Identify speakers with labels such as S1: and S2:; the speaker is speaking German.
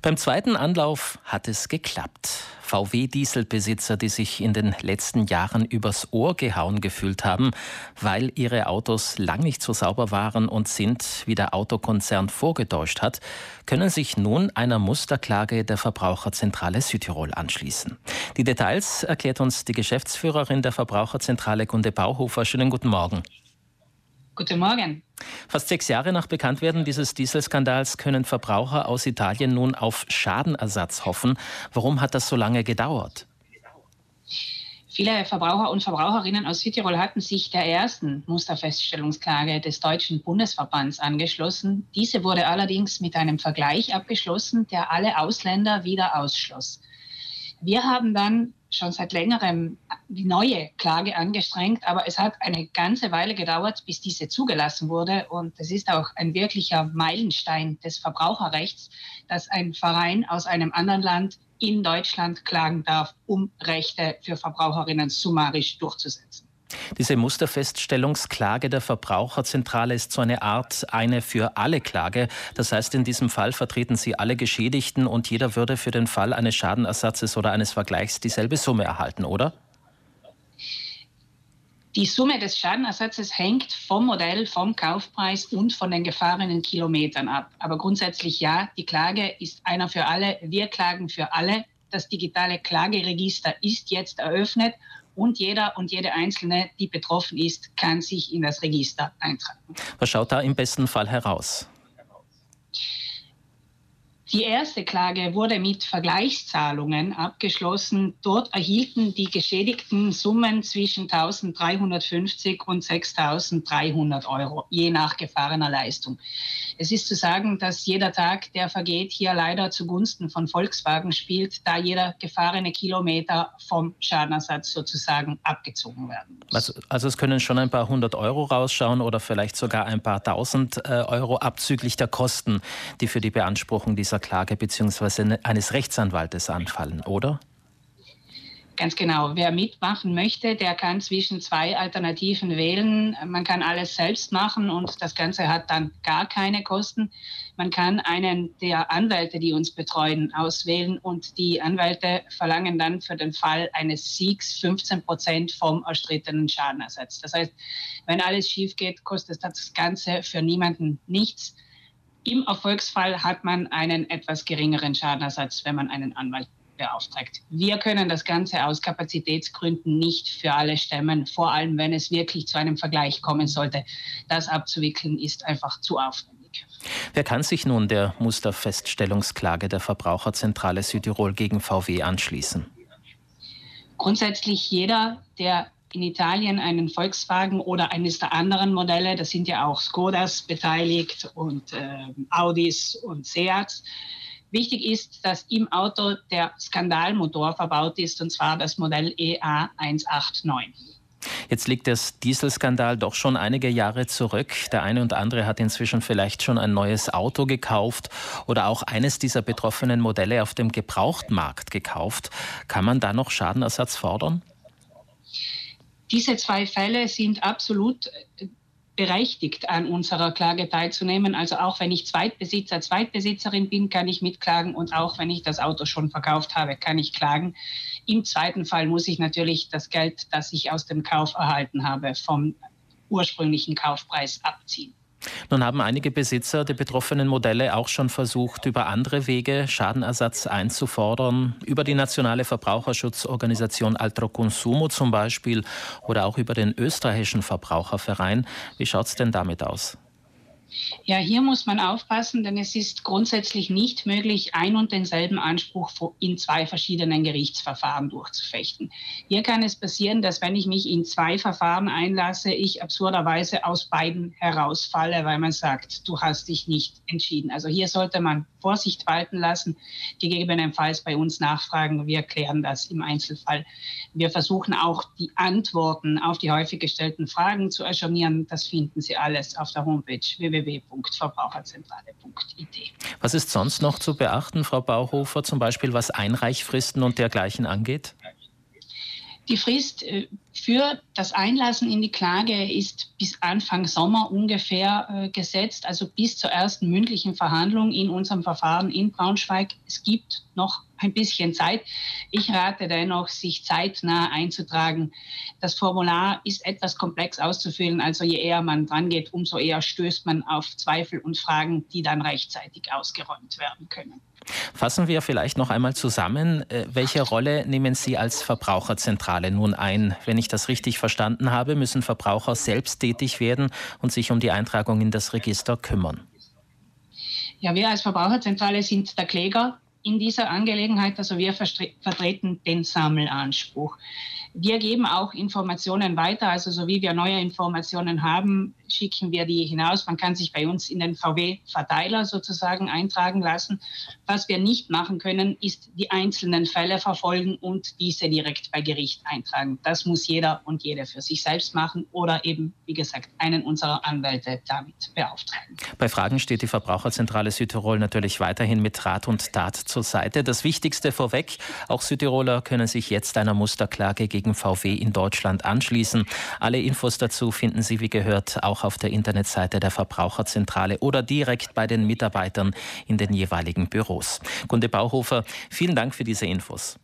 S1: Beim zweiten Anlauf hat es geklappt. VW-Dieselbesitzer, die sich in den letzten Jahren übers Ohr gehauen gefühlt haben, weil ihre Autos lang nicht so sauber waren und sind, wie der Autokonzern vorgetäuscht hat, können sich nun einer Musterklage der Verbraucherzentrale Südtirol anschließen. Die Details erklärt uns die Geschäftsführerin der Verbraucherzentrale Gunde Bauhofer. Schönen guten Morgen.
S2: Guten Morgen.
S1: Fast sechs Jahre nach Bekanntwerden dieses Dieselskandals können Verbraucher aus Italien nun auf Schadenersatz hoffen. Warum hat das so lange gedauert?
S2: Viele Verbraucher und Verbraucherinnen aus Südtirol hatten sich der ersten Musterfeststellungsklage des Deutschen Bundesverbands angeschlossen. Diese wurde allerdings mit einem Vergleich abgeschlossen, der alle Ausländer wieder ausschloss. Wir haben dann schon seit längerem die neue Klage angestrengt, aber es hat eine ganze Weile gedauert, bis diese zugelassen wurde. Und es ist auch ein wirklicher Meilenstein des Verbraucherrechts, dass ein Verein aus einem anderen Land in Deutschland klagen darf, um Rechte für Verbraucherinnen summarisch durchzusetzen.
S1: Diese Musterfeststellungsklage der Verbraucherzentrale ist so eine Art eine für alle Klage. Das heißt, in diesem Fall vertreten Sie alle Geschädigten und jeder würde für den Fall eines Schadenersatzes oder eines Vergleichs dieselbe Summe erhalten, oder?
S2: Die Summe des Schadenersatzes hängt vom Modell, vom Kaufpreis und von den gefahrenen Kilometern ab. Aber grundsätzlich ja, die Klage ist einer für alle. Wir klagen für alle. Das digitale Klageregister ist jetzt eröffnet und jeder und jede Einzelne, die betroffen ist, kann sich in das Register eintragen.
S1: Was schaut da im besten Fall heraus?
S2: Die erste Klage wurde mit Vergleichszahlungen abgeschlossen. Dort erhielten die Geschädigten Summen zwischen 1350 und 6300 Euro, je nach gefahrener Leistung. Es ist zu sagen, dass jeder Tag, der vergeht, hier leider zugunsten von Volkswagen spielt, da jeder gefahrene Kilometer vom Schadenersatz sozusagen abgezogen werden muss.
S1: Also, also es können schon ein paar hundert Euro rausschauen oder vielleicht sogar ein paar tausend äh, Euro abzüglich der Kosten, die für die Beanspruchung dieser Klage bzw. eines Rechtsanwaltes anfallen, oder?
S2: Ganz genau. Wer mitmachen möchte, der kann zwischen zwei Alternativen wählen. Man kann alles selbst machen und das Ganze hat dann gar keine Kosten. Man kann einen der Anwälte, die uns betreuen, auswählen und die Anwälte verlangen dann für den Fall eines Siegs 15 Prozent vom erstrittenen Schadenersatz. Das heißt, wenn alles schief geht, kostet das Ganze für niemanden nichts. Im Erfolgsfall hat man einen etwas geringeren Schadenersatz, wenn man einen Anwalt beauftragt. Wir können das Ganze aus Kapazitätsgründen nicht für alle stemmen, vor allem wenn es wirklich zu einem Vergleich kommen sollte. Das abzuwickeln ist einfach zu aufwendig.
S1: Wer kann sich nun der Musterfeststellungsklage der Verbraucherzentrale Südtirol gegen VW anschließen?
S2: Grundsätzlich jeder, der in Italien einen Volkswagen oder eines der anderen Modelle, da sind ja auch Skodas beteiligt und äh, Audis und Seats. Wichtig ist, dass im Auto der Skandalmotor verbaut ist, und zwar das Modell EA189.
S1: Jetzt liegt der Dieselskandal doch schon einige Jahre zurück. Der eine und andere hat inzwischen vielleicht schon ein neues Auto gekauft oder auch eines dieser betroffenen Modelle auf dem Gebrauchtmarkt gekauft. Kann man da noch Schadenersatz fordern?
S2: Diese zwei Fälle sind absolut äh, berechtigt, an unserer Klage teilzunehmen. Also auch wenn ich Zweitbesitzer, Zweitbesitzerin bin, kann ich mitklagen und auch wenn ich das Auto schon verkauft habe, kann ich klagen. Im zweiten Fall muss ich natürlich das Geld, das ich aus dem Kauf erhalten habe, vom ursprünglichen Kaufpreis abziehen.
S1: Nun haben einige Besitzer der betroffenen Modelle auch schon versucht, über andere Wege Schadenersatz einzufordern, über die nationale Verbraucherschutzorganisation Altro Consumo zum Beispiel oder auch über den österreichischen Verbraucherverein. Wie schaut es denn damit aus?
S2: Ja, hier muss man aufpassen, denn es ist grundsätzlich nicht möglich, ein und denselben Anspruch in zwei verschiedenen Gerichtsverfahren durchzufechten. Hier kann es passieren, dass wenn ich mich in zwei Verfahren einlasse, ich absurderweise aus beiden herausfalle, weil man sagt, du hast dich nicht entschieden. Also hier sollte man Vorsicht walten lassen, gegebenenfalls bei uns nachfragen. Wir klären das im Einzelfall. Wir versuchen auch die Antworten auf die häufig gestellten Fragen zu ajournieren. Das finden Sie alles auf der Homepage www.verbraucherzentrale.it.
S1: Was ist sonst noch zu beachten, Frau Bauhofer, zum Beispiel was Einreichfristen und dergleichen angeht?
S2: Die Frist äh, für das Einlassen in die Klage ist bis Anfang Sommer ungefähr äh, gesetzt, also bis zur ersten mündlichen Verhandlung in unserem Verfahren in Braunschweig. Es gibt noch ein bisschen Zeit. Ich rate dennoch, sich zeitnah einzutragen. Das Formular ist etwas komplex auszufüllen, also je eher man dran geht, umso eher stößt man auf Zweifel und Fragen, die dann rechtzeitig ausgeräumt werden können.
S1: Fassen wir vielleicht noch einmal zusammen, äh, welche Rolle nehmen Sie als Verbraucherzentrale nun ein? Wenn ich das richtig verstanden habe, müssen Verbraucher selbst tätig werden und sich um die Eintragung in das Register kümmern.
S2: Ja, wir als Verbraucherzentrale sind der Kläger in dieser Angelegenheit. Also wir vertreten den Sammelanspruch. Wir geben auch Informationen weiter, also so wie wir neue Informationen haben, schicken wir die hinaus. Man kann sich bei uns in den VW-Verteiler sozusagen eintragen lassen. Was wir nicht machen können, ist die einzelnen Fälle verfolgen und diese direkt bei Gericht eintragen. Das muss jeder und jede für sich selbst machen oder eben, wie gesagt, einen unserer Anwälte damit beauftragen.
S1: Bei Fragen steht die Verbraucherzentrale Südtirol natürlich weiterhin mit Rat und Tat zur Seite. Das Wichtigste vorweg, auch Südtiroler können sich jetzt einer Musterklage gegen VW in Deutschland anschließen. Alle Infos dazu finden Sie, wie gehört, auch auf der Internetseite der Verbraucherzentrale oder direkt bei den Mitarbeitern in den jeweiligen Büros. Gunde Bauhofer, vielen Dank für diese Infos.